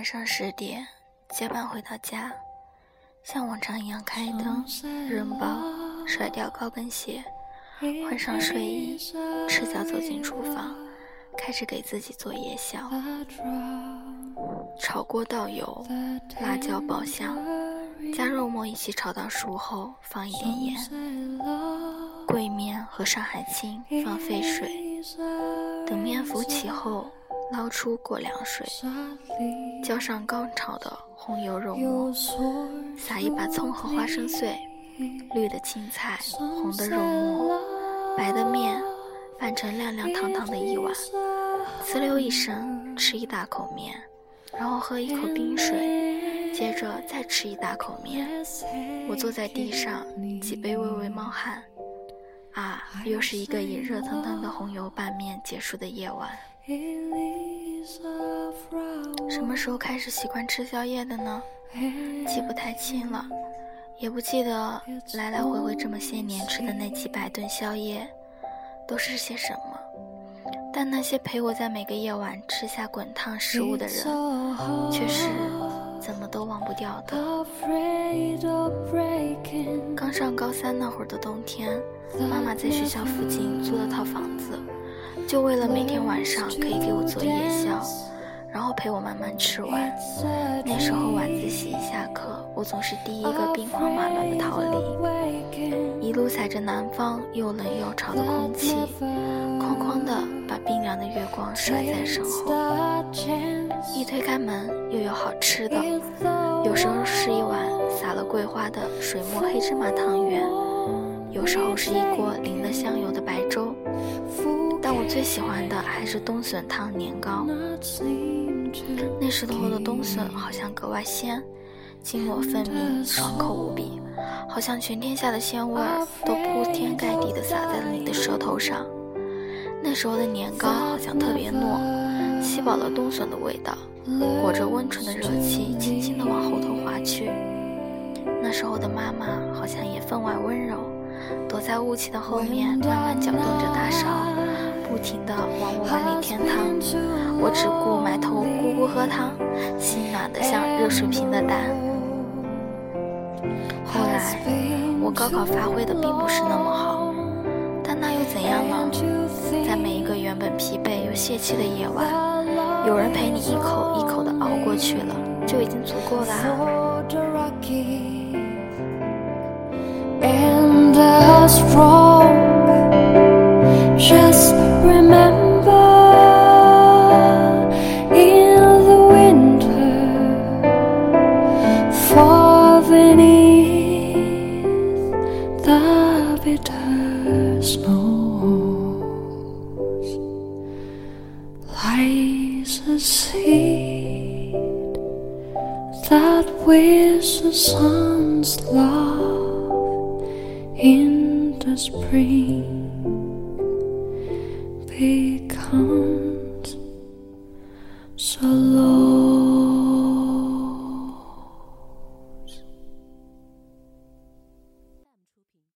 晚上十点，加班回到家，像往常一样开灯、扔包、甩掉高跟鞋，换上睡衣，赤脚走进厨房，开始给自己做夜宵。炒锅倒油，辣椒爆香，加肉末一起炒到熟后，放一点盐，桂面和上海青放沸水，等面浮起后。捞出过凉水，浇上刚炒的红油肉末，撒一把葱和花生碎，绿的青菜，红的肉末，白的面，拌成亮亮堂堂的一碗。呲溜一声，吃一大口面，然后喝一口冰水，接着再吃一大口面。我坐在地上，脊背微微冒汗。啊，又是一个以热腾腾的红油拌面结束的夜晚。什么时候开始习惯吃宵夜的呢？记不太清了，也不记得来来回回这么些年吃的那几百顿宵夜都是些什么。但那些陪我在每个夜晚吃下滚烫食物的人，却是怎么都忘不掉的。刚上高三那会儿的冬天，妈妈在学校附近租了套房子。就为了每天晚上可以给我做夜宵，然后陪我慢慢吃完。那时候晚自习一下课，我总是第一个兵荒马乱的逃离，一路踩着南方又冷又潮的空气，哐哐的把冰凉的月光甩在身后。一推开门，又有好吃的，有时候是一碗撒了桂花的水墨黑芝麻汤圆，有时候是一锅淋了香油的白粥。但我最喜欢的还是冬笋汤年糕。那时候的冬笋好像格外鲜，筋络分明，爽口无比，好像全天下的鲜味儿都铺天盖地地洒在了你的舌头上。那时候的年糕好像特别糯，吸饱了冬笋的味道，裹着温醇的热气，轻轻地往后头滑去。那时候的妈妈好像也分外温柔，躲在雾气的后面，慢慢搅动着大勺。不停地往我碗里添汤，我只顾埋头咕咕喝汤，心暖得像热水瓶的蛋。后来我高考发挥的并不是那么好，但那又怎样呢？在每一个原本疲惫又泄气的夜晚，有人陪你一口一口的熬过去了，就已经足够了。that with the sun's love in the spring becomes so low.